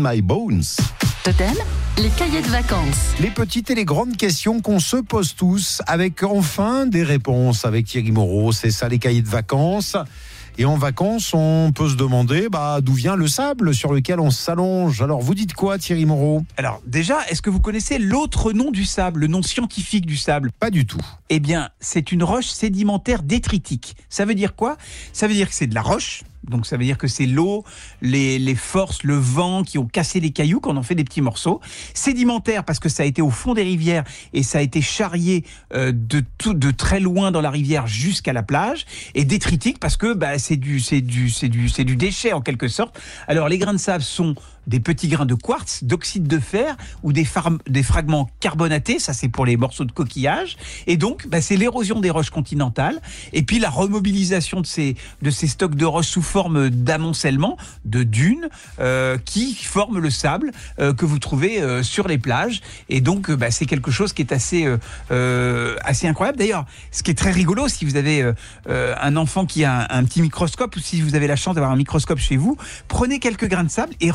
My Bones. Totem, les cahiers de vacances. Les petites et les grandes questions qu'on se pose tous, avec enfin des réponses avec Thierry Moreau. C'est ça les cahiers de vacances. Et en vacances, on peut se demander bah, d'où vient le sable sur lequel on s'allonge. Alors, vous dites quoi, Thierry Moreau? Alors déjà, est-ce que vous connaissez l'autre nom du sable, le nom scientifique du sable? Pas du tout. Eh bien, c'est une roche sédimentaire détritique. Ça veut dire quoi? Ça veut dire que c'est de la roche, donc ça veut dire que c'est l'eau, les, les, forces, le vent qui ont cassé les cailloux, qu'on en fait des petits morceaux. Sédimentaire parce que ça a été au fond des rivières et ça a été charrié euh, de, tout, de très loin dans la rivière jusqu'à la plage. Et détritique parce que bah, c'est du, du, du, c'est du déchet en quelque sorte. Alors les grains de sable sont des petits grains de quartz, d'oxyde de fer ou des, des fragments carbonatés, ça c'est pour les morceaux de coquillage. Et donc, bah, c'est l'érosion des roches continentales et puis la remobilisation de ces, de ces stocks de roches sous forme d'amoncellement, de dunes, euh, qui forment le sable euh, que vous trouvez euh, sur les plages. Et donc, bah, c'est quelque chose qui est assez, assez incroyable. D'ailleurs, ce qui est très rigolo, si vous avez un enfant qui a un, un petit microscope ou si vous avez la chance d'avoir un microscope chez vous, prenez quelques grains de sable et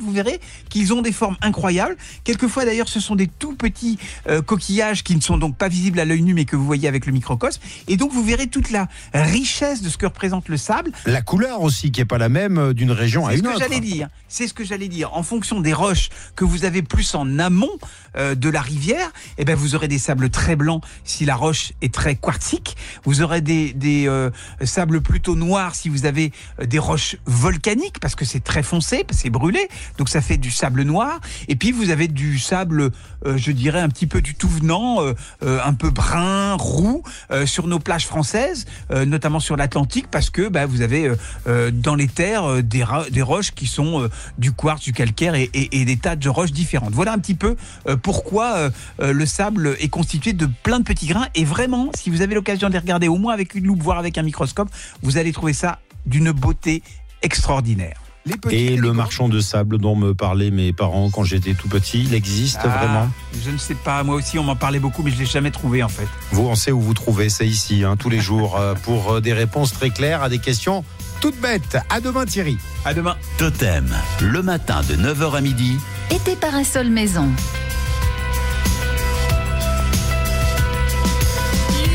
vous verrez qu'ils ont des formes incroyables. Quelquefois d'ailleurs, ce sont des tout petits euh, coquillages qui ne sont donc pas visibles à l'œil nu, mais que vous voyez avec le microcosme. Et donc vous verrez toute la richesse de ce que représente le sable. La couleur aussi, qui est pas la même euh, d'une région à une autre. C'est ce que j'allais dire. C'est ce que j'allais dire. En fonction des roches que vous avez plus en amont euh, de la rivière, eh ben vous aurez des sables très blancs si la roche est très quartzique. Vous aurez des, des euh, sables plutôt noirs si vous avez des roches volcaniques parce que c'est très foncé, c'est brûlé, donc ça fait du sable noir. Et puis vous avez du sable, euh, je dirais un petit peu du tout venant, un peu brun, roux sur nos plages françaises, notamment sur l'Atlantique, parce que bah, vous avez dans les terres des, roches qui sont du quartz, du calcaire et, et, des tas de roches différentes. Voilà un petit peu pourquoi le sable est constitué de plein de petits grains. Et vraiment, si vous avez l'occasion de les regarder au moins avec une loupe, voire avec un microscope, vous allez trouver ça d'une beauté extraordinaire. Et le marchand de sable dont me parlaient mes parents quand j'étais tout petit, il existe ah, vraiment Je ne sais pas, moi aussi on m'en parlait beaucoup mais je ne l'ai jamais trouvé en fait. Vous on sait où vous trouvez, c'est ici, hein, tous les jours, euh, pour euh, des réponses très claires à des questions toutes bêtes. À demain Thierry. À demain. Totem, le matin de 9h à midi. Été parasol maison.